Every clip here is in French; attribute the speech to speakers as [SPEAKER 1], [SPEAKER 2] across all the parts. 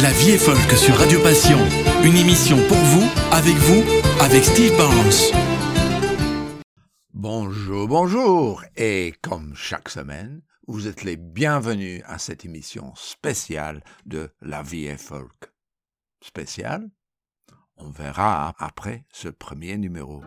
[SPEAKER 1] La vie est folk sur Radio Passion. Une émission pour vous, avec vous, avec Steve Barnes.
[SPEAKER 2] Bonjour, bonjour. Et comme chaque semaine, vous êtes les bienvenus à cette émission spéciale de La vie est folk. Spéciale? On verra après ce premier numéro.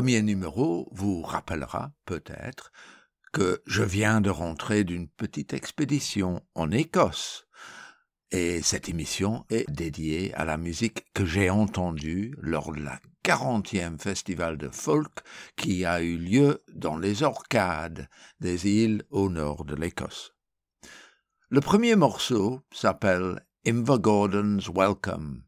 [SPEAKER 3] Premier numéro vous rappellera peut-être que je viens de rentrer d'une petite expédition en Écosse. Et cette émission est dédiée à la musique que j'ai entendue lors de la 40e festival de folk qui a eu lieu dans les Orcades des îles au nord de l'Écosse. Le premier morceau s'appelle Invergordon's Welcome,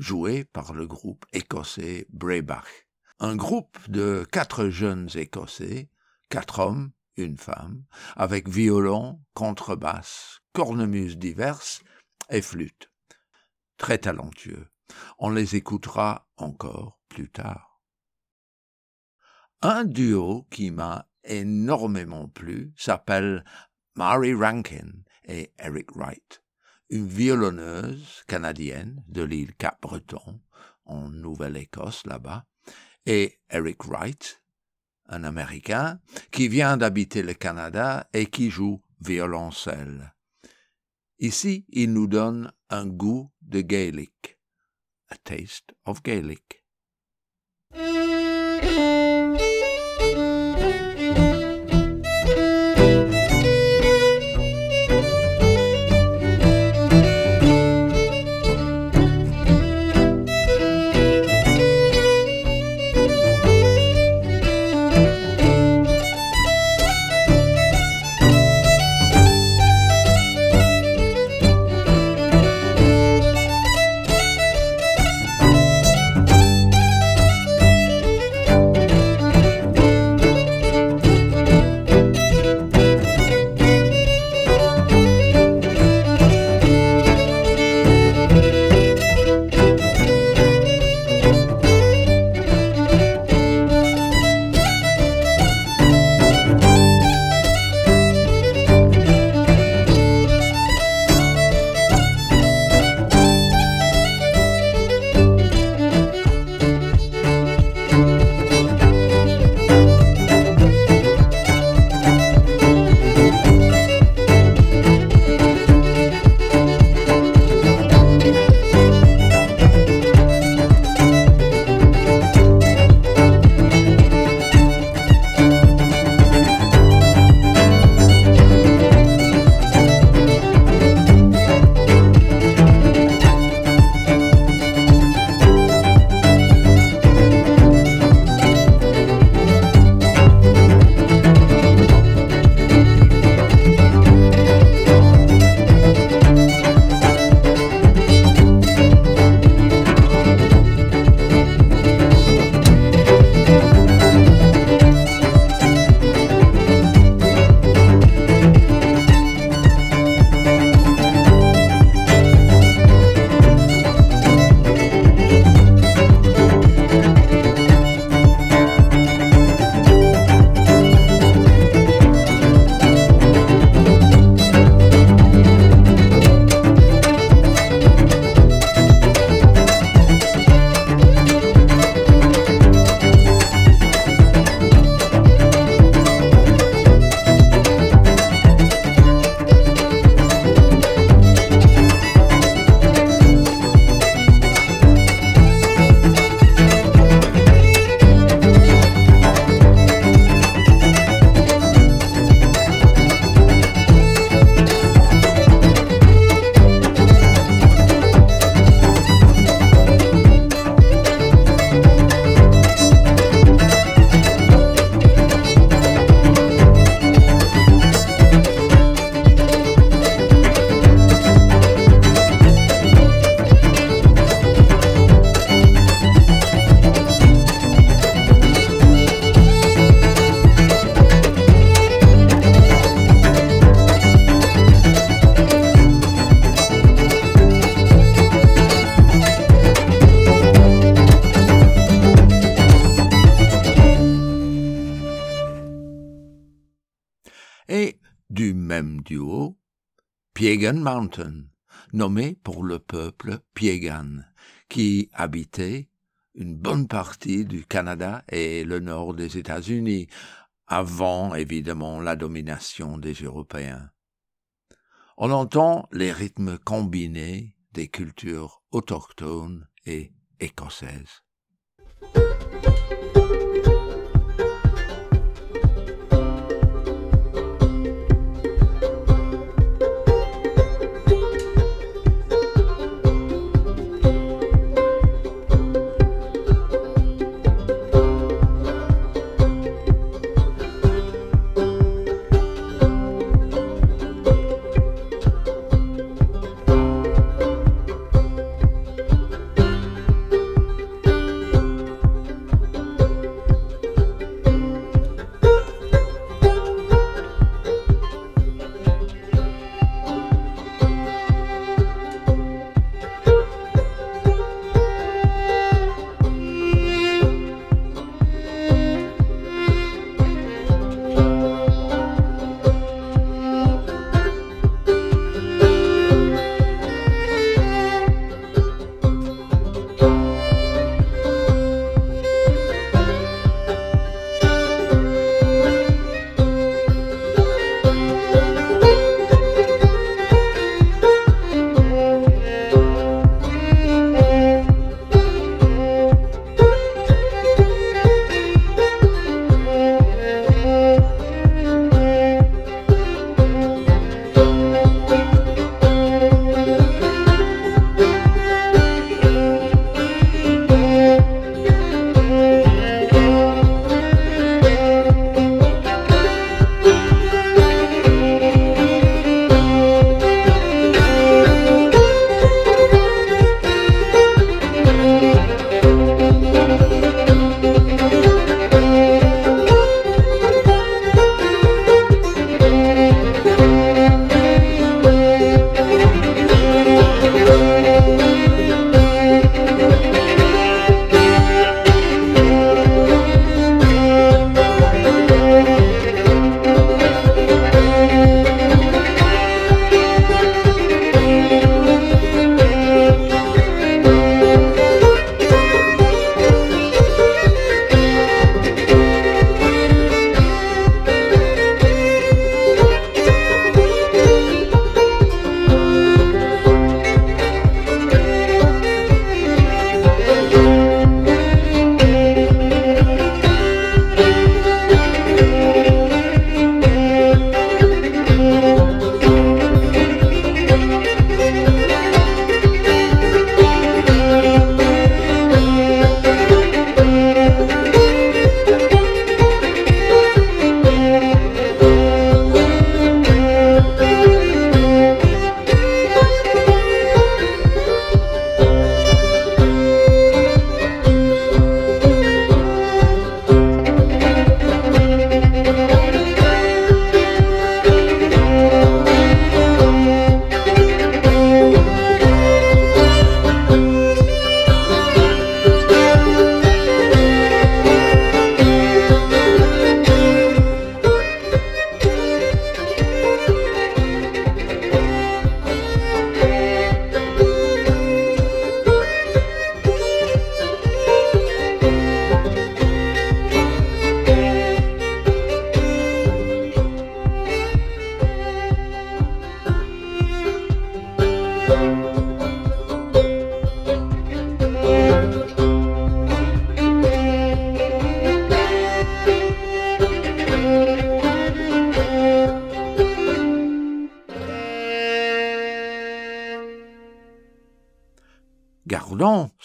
[SPEAKER 3] joué par le groupe écossais Braybach, un groupe de quatre jeunes écossais, quatre hommes, une femme, avec violon, contrebasse, cornemuse diverses et flûte. Très talentueux. On les écoutera encore plus tard. Un duo qui m'a énormément plu s'appelle Mary Rankin et Eric Wright, une violonneuse canadienne de l'île Cap-Breton, en Nouvelle-Écosse là-bas, et Eric Wright, un Américain qui vient d'habiter le Canada et qui joue violoncelle. Ici, il nous donne un goût de Gaelic, a taste of Gaelic. Mountain, nommé pour le peuple Piegan, qui habitait une bonne partie du Canada et le nord des États-Unis, avant évidemment la domination des Européens. On entend les rythmes combinés des cultures autochtones et écossaises.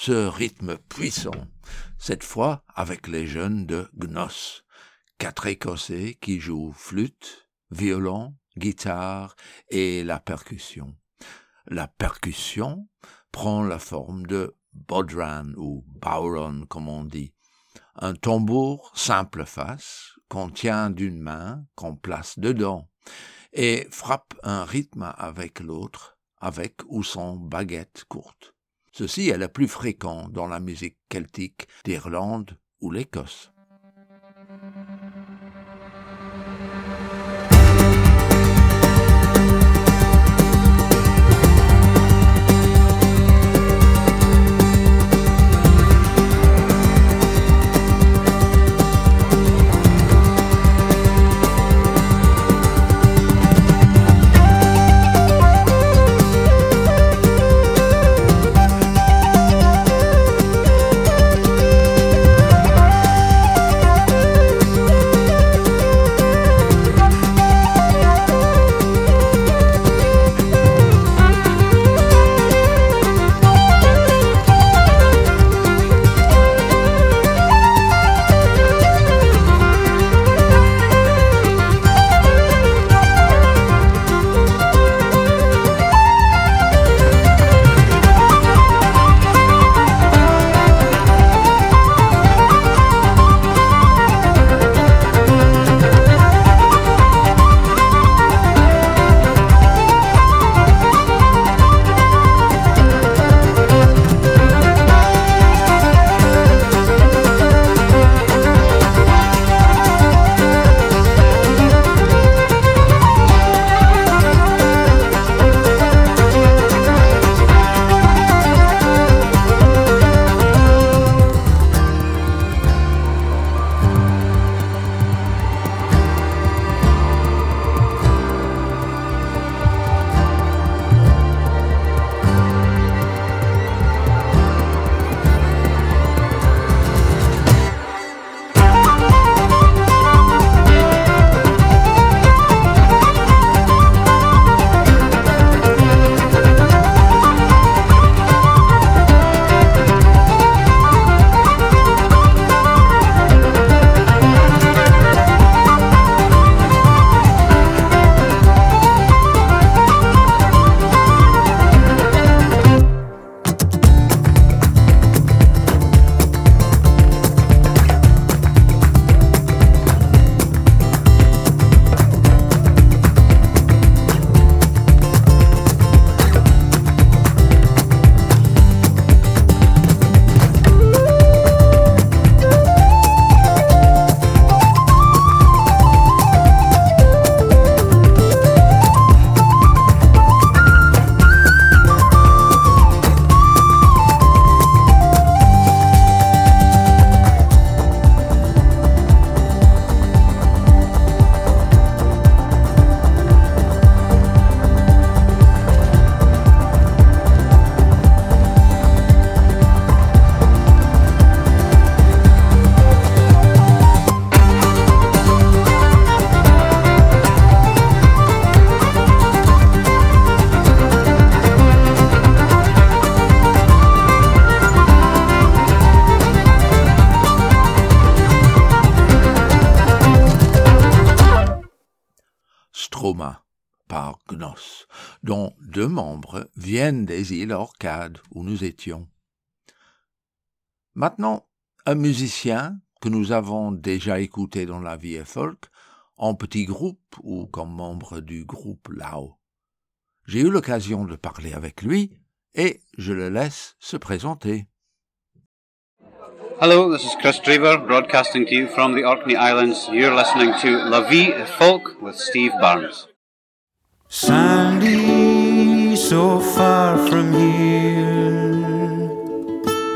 [SPEAKER 3] Ce rythme puissant, cette fois avec les jeunes de Gnos, quatre Écossais qui jouent flûte, violon, guitare et la percussion. La percussion prend la forme de bodran ou bauron comme on dit, un tambour simple face qu'on tient d'une main, qu'on place dedans, et frappe un rythme avec l'autre, avec ou sans baguette courte. Ceci est le plus fréquent dans la musique celtique d'Irlande ou l'Écosse. Viennent des îles Orcades où nous étions. Maintenant, un musicien que nous avons déjà écouté dans la vie folk, en petit groupe ou comme membre du groupe Lao. J'ai eu l'occasion de parler avec lui et je le laisse se présenter.
[SPEAKER 4] Hello, this is Chris Draver broadcasting to you from the Orkney Islands. You're listening to La Vie Folk with Steve Barnes.
[SPEAKER 5] Sandy, so far from here.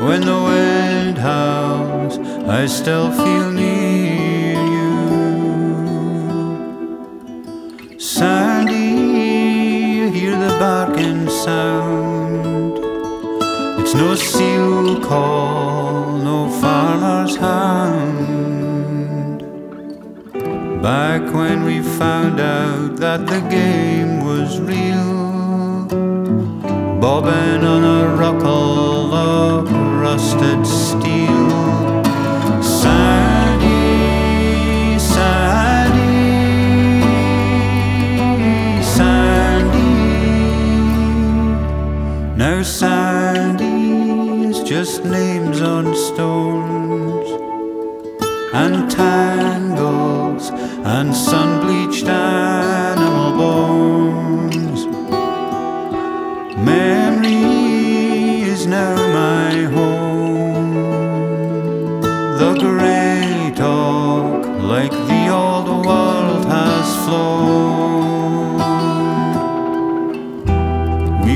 [SPEAKER 5] When the wind howls, I still feel near you. Sandy, you hear the barking sound. It's no seal call, no farmer's hand. Back when we found out that the game was real, bobbing on a rockle of rusted steel. Sandy, Sandy, Sandy. Now Sandy is just names on stones and tangles and sun bleached animal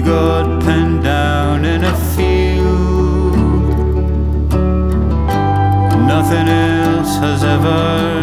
[SPEAKER 5] got penned down in a field. Nothing else has ever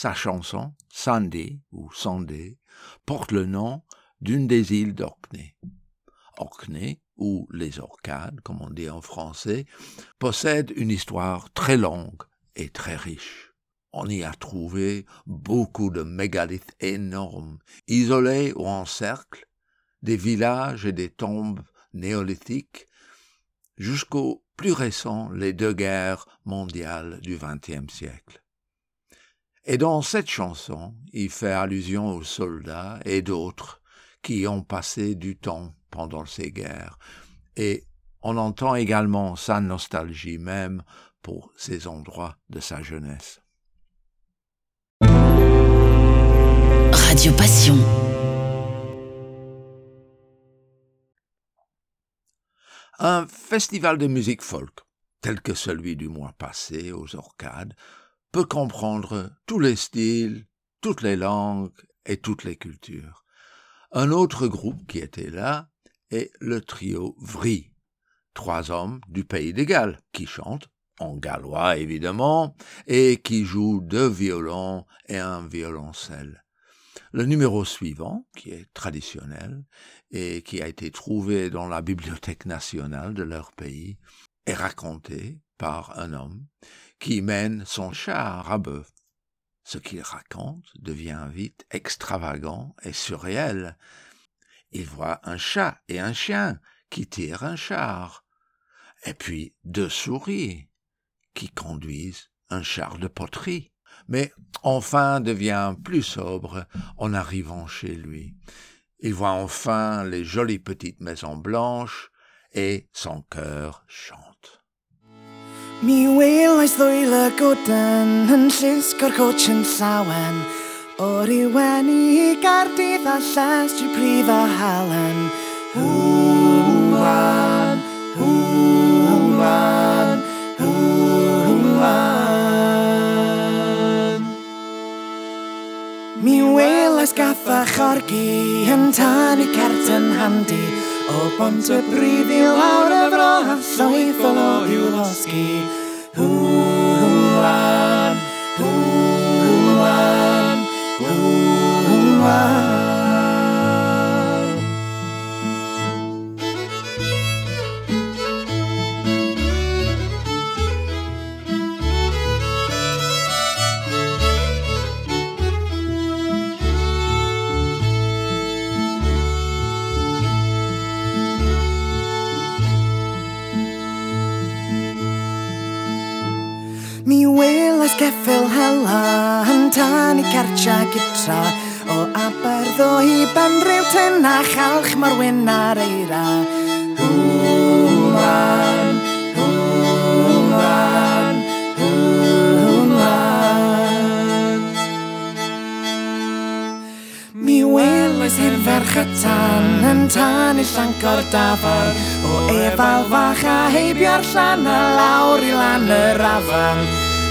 [SPEAKER 3] Sa chanson, Sandy ou Sandé, porte le nom d'une des îles d'Orkney. Orkney, ou les Orcades, comme on dit en français, possède une histoire très longue et très riche. On y a trouvé beaucoup de mégalithes énormes, isolés ou en cercle, des villages et des tombes néolithiques, jusqu'aux plus récents, les deux guerres mondiales du XXe siècle. Et dans cette chanson, il fait allusion aux soldats et d'autres qui ont passé du temps pendant ces guerres. Et on entend également sa nostalgie même pour ces endroits de sa jeunesse.
[SPEAKER 6] Radio Passion.
[SPEAKER 3] Un festival de musique folk, tel que celui du mois passé aux Orcades, peut comprendre tous les styles, toutes les langues et toutes les cultures. Un autre groupe qui était là est le trio Vri, trois hommes du pays des Galles qui chantent, en gallois évidemment, et qui jouent deux violons et un violoncelle. Le numéro suivant, qui est traditionnel et qui a été trouvé dans la bibliothèque nationale de leur pays, est raconté par un homme qui mène son char à bœuf. Ce qu'il raconte devient vite extravagant et surréel. Il voit un chat et un chien qui tirent un char, et puis deux souris qui conduisent un char de poterie. Mais enfin devient plus sobre en arrivant chez lui. Il voit enfin les jolies petites maisons blanches et son cœur chante.
[SPEAKER 7] Mi welais y godan yn llusgo'r coach yn llawen. O'r i wenu i gardydd a lles tri prif a halen. Hwmlan, hwmlan, hwmlan Mi welais gathach chorgi yn tan i cert yn handi. O bont y brif i lawr y fro a llwyth o lor i'w losgi Hŵ, hŵ, Ceffil hela yn tan i cartia gytra O Aberddo i benryw ten a chalch mae'r wyn ar eira. Hwman, hwman, hwman. Mi welais hyn ferch y tan yn tan i llancor dafan O efal fach a heibio'r llan a lawr i lan yr afan.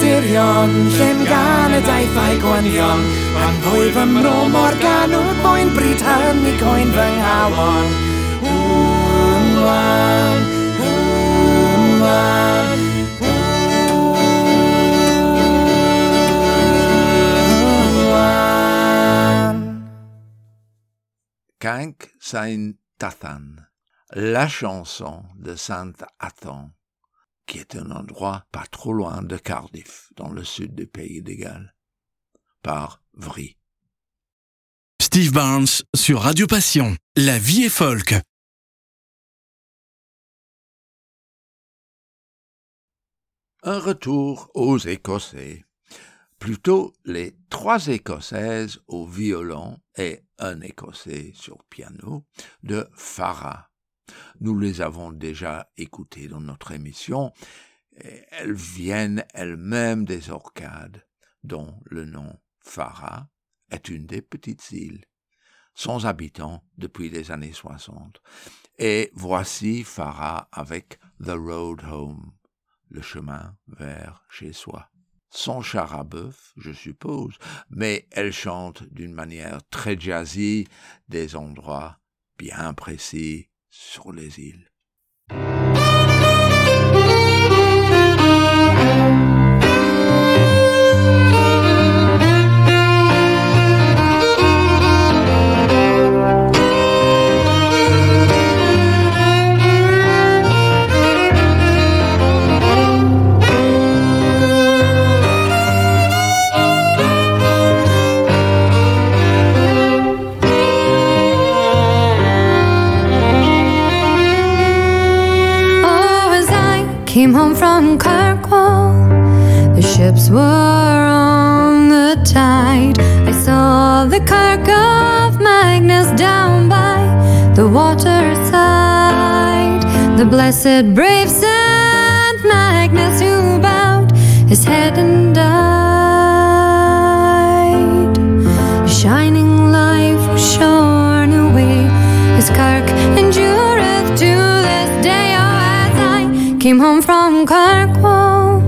[SPEAKER 7] dirion Llym gan
[SPEAKER 3] Tathan, la chanson de Saint Athan, qui est un endroit pas trop loin de Cardiff, dans le sud du pays des Galles, par Vry.
[SPEAKER 1] Steve Barnes sur Radio Passion. La vie est folk.
[SPEAKER 3] Un retour aux Écossais. Plutôt les trois Écossaises au violon et un Écossais sur piano de Farah. Nous les avons déjà écoutées dans notre émission. et Elles viennent elles-mêmes des Orcades, dont le nom Farah est une des petites îles. sans habitants depuis les années 60. Et voici Farah avec The Road Home, le chemin vers chez soi. Son char à bœuf, je suppose, mais elle chante d'une manière très jazzy des endroits bien précis sur les îles.
[SPEAKER 6] Blessed brave Saint Magnus who bowed his head and died. His shining life was shorn away. His kirk endureth to this day. Oh, as I came home from Kirkwall,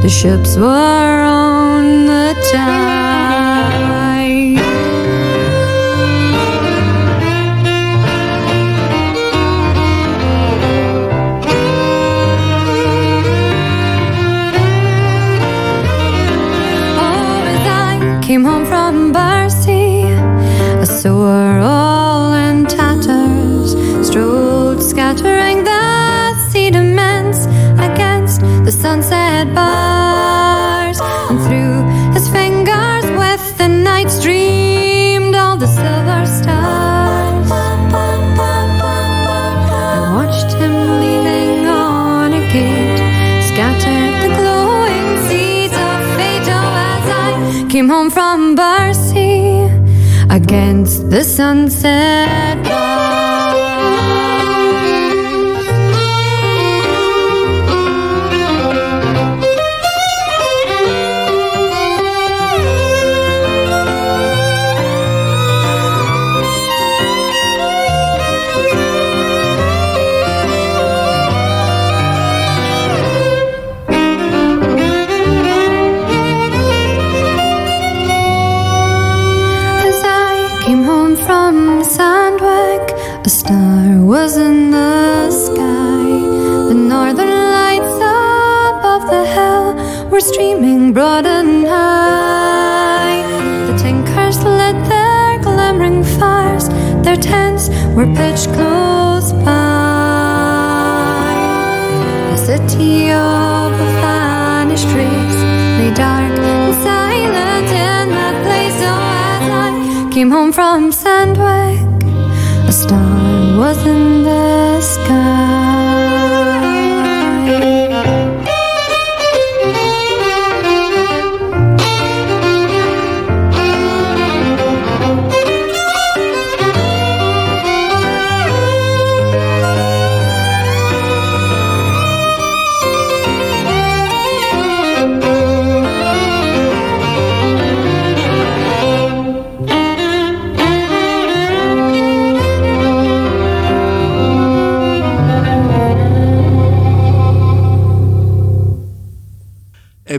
[SPEAKER 6] the ships were on the tide. Came home from Barcy against the sunset much
[SPEAKER 3] closer.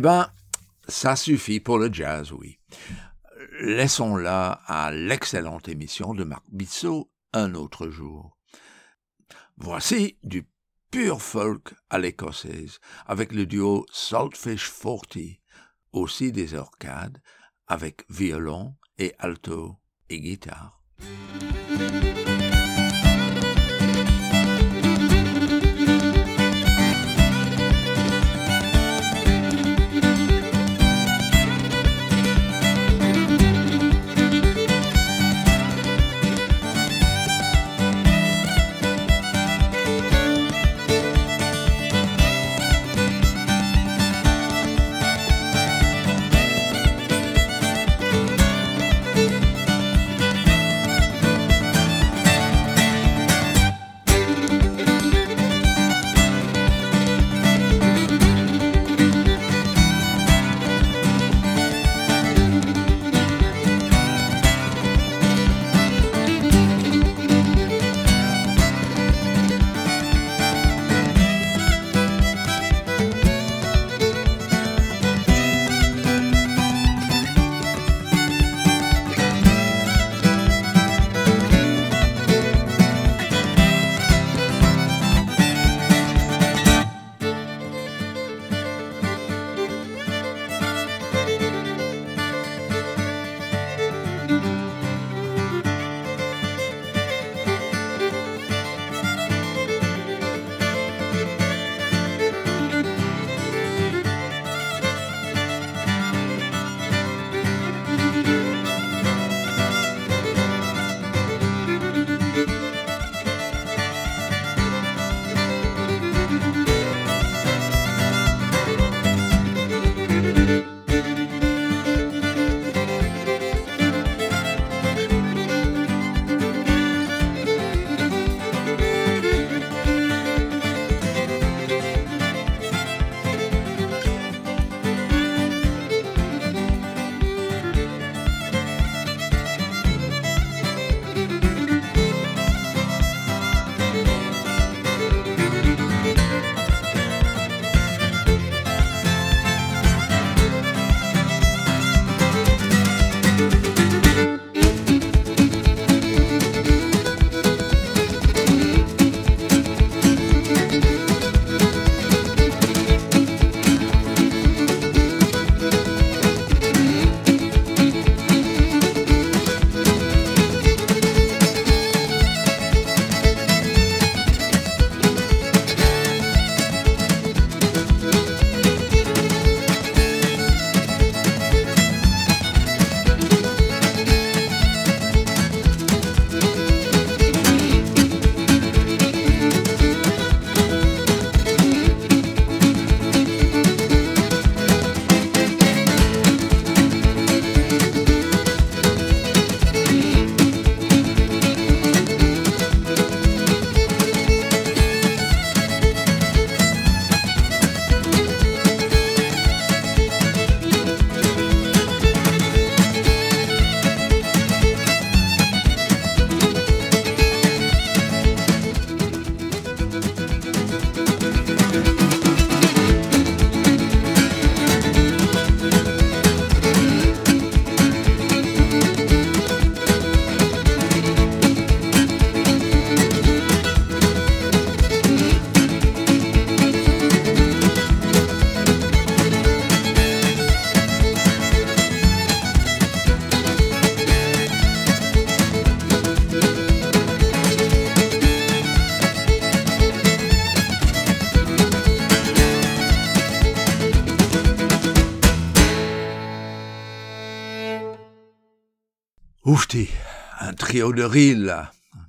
[SPEAKER 3] Ben, ça suffit pour le jazz, oui. Laissons-la à l'excellente émission de Marc Bissot un autre jour. Voici du pur folk à l'écossaise, avec le duo Saltfish Forty, aussi des orcades, avec violon et alto et guitare.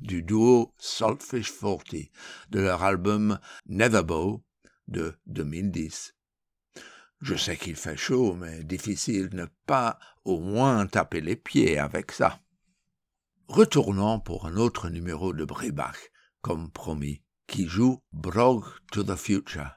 [SPEAKER 3] Du duo Saltfish 40 de leur album Neverbow de 2010. Je sais qu'il fait chaud, mais difficile ne pas au moins taper les pieds avec ça. Retournons pour un autre numéro de Brebach, comme promis, qui joue Brog to the Future.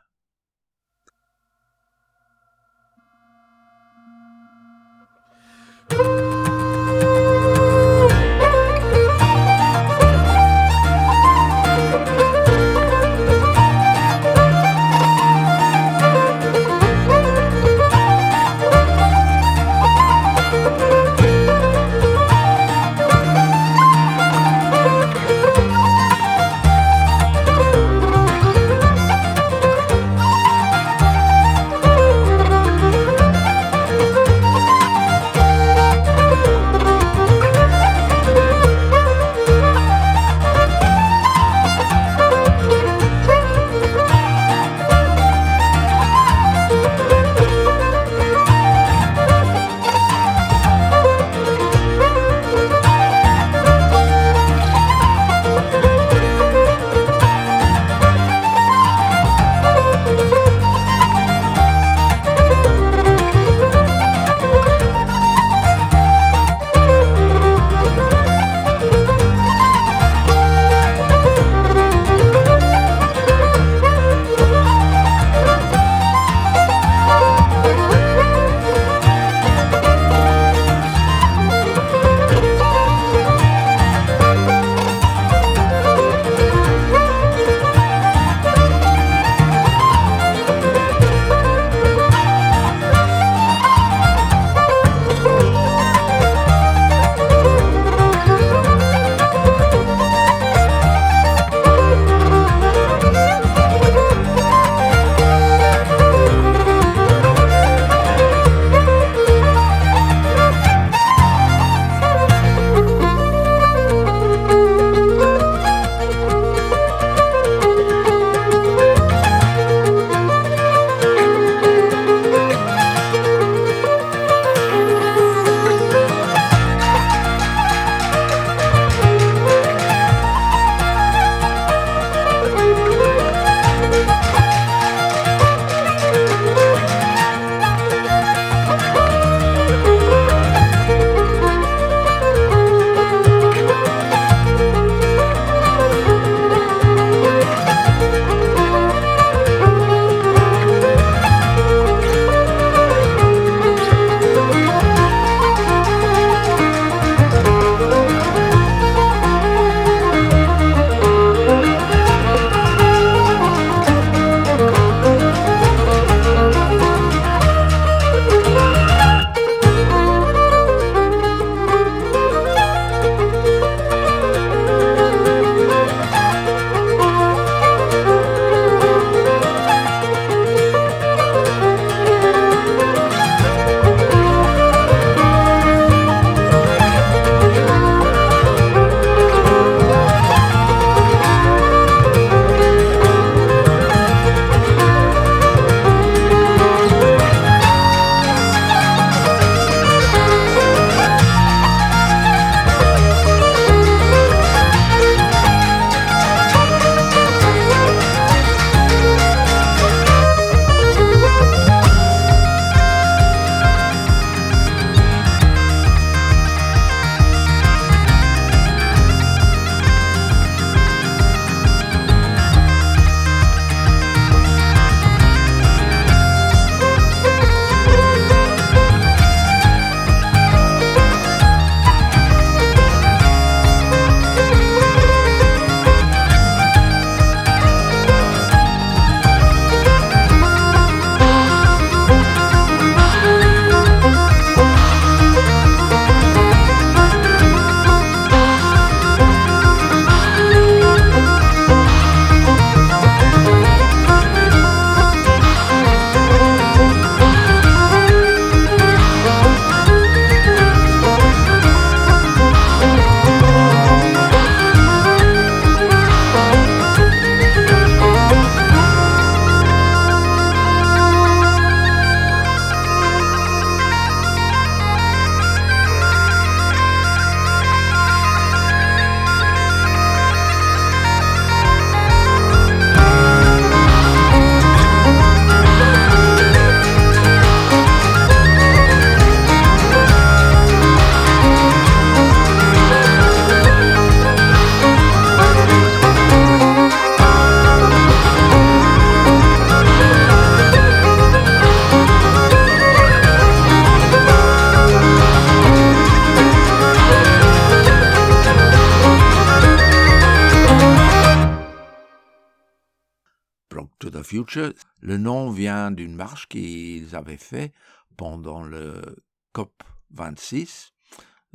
[SPEAKER 3] The Future. Le nom vient d'une marche qu'ils avaient fait pendant le COP 26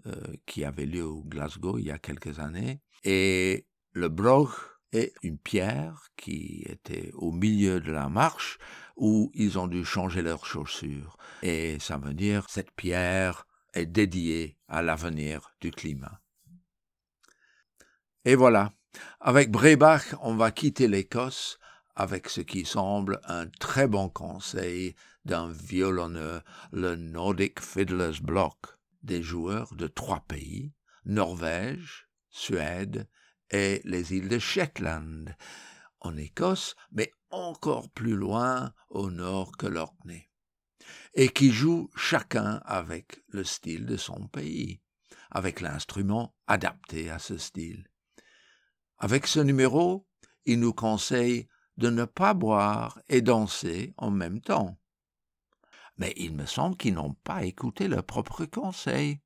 [SPEAKER 3] euh, qui avait lieu au Glasgow il y a quelques années. Et le broch est une pierre qui était au milieu de la marche où ils ont dû changer leurs chaussures. Et ça veut dire cette pierre est dédiée à l'avenir du climat. Et voilà, avec Brebach, on va quitter l'Écosse avec ce qui semble un très bon conseil d'un violonneux, le Nordic Fiddlers Block, des joueurs de trois pays, Norvège, Suède et les îles de Shetland, en Écosse, mais encore plus loin au nord que l'Orkney, et qui jouent chacun avec le style de son pays, avec l'instrument adapté à ce style. Avec ce numéro, il nous conseille de ne pas boire et danser en même temps. Mais il me semble qu'ils n'ont pas écouté leur propre conseil.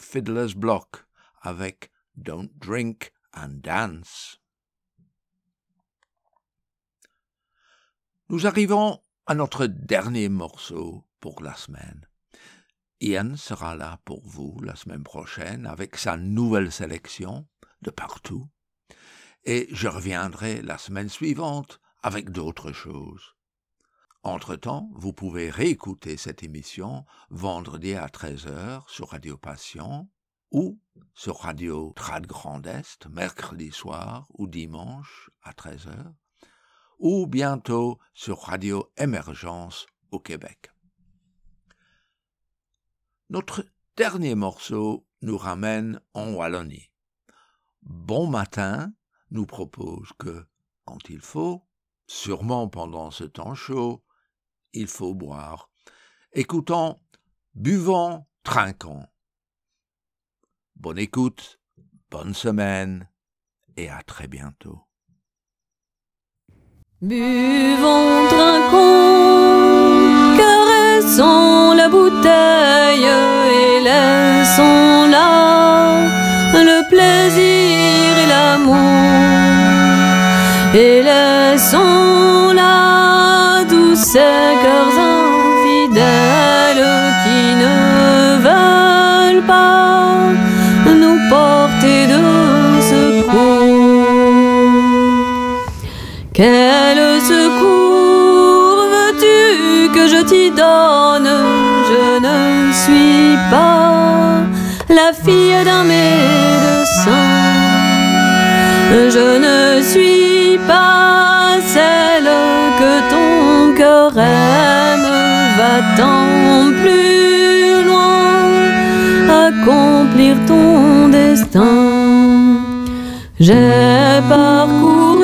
[SPEAKER 3] Fiddlers Block avec Don't Drink and Dance. Nous arrivons à notre dernier morceau pour la semaine. Ian sera là pour vous la semaine prochaine avec sa nouvelle sélection de partout. Et je reviendrai la semaine suivante avec d'autres choses. Entre-temps, vous pouvez réécouter cette émission vendredi à 13h sur Radio Passion ou sur Radio Trad Grand Est mercredi soir ou dimanche à 13h ou bientôt sur Radio Émergence au Québec. Notre dernier morceau nous ramène en Wallonie. Bon matin nous propose que, quand il faut, sûrement pendant ce temps chaud, il faut boire. Écoutons, buvons, trinquons. Bonne écoute, bonne semaine et à très bientôt.
[SPEAKER 8] Buvons, trinquons, caressons la bouteille et laissons là le plaisir et l'amour et laissons là tous Je ne suis pas celle que ton cœur aime. Va-t'en plus loin, accomplir ton destin. J'ai parcouru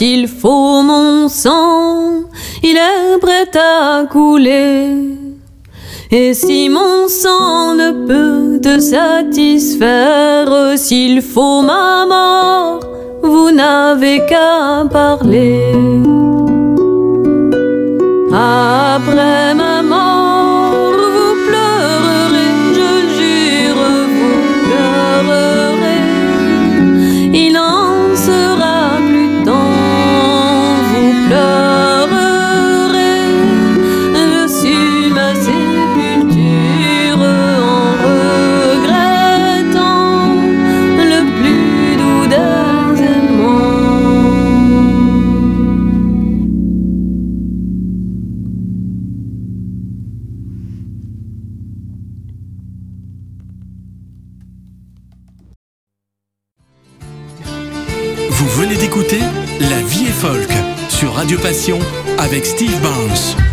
[SPEAKER 8] s'il faut mon sang il est prêt à couler. Et si mon sang ne peut te satisfaire, s'il faut ma mort, vous n'avez qu'à parler. Après ma
[SPEAKER 1] Radio Passion avec Steve Barnes.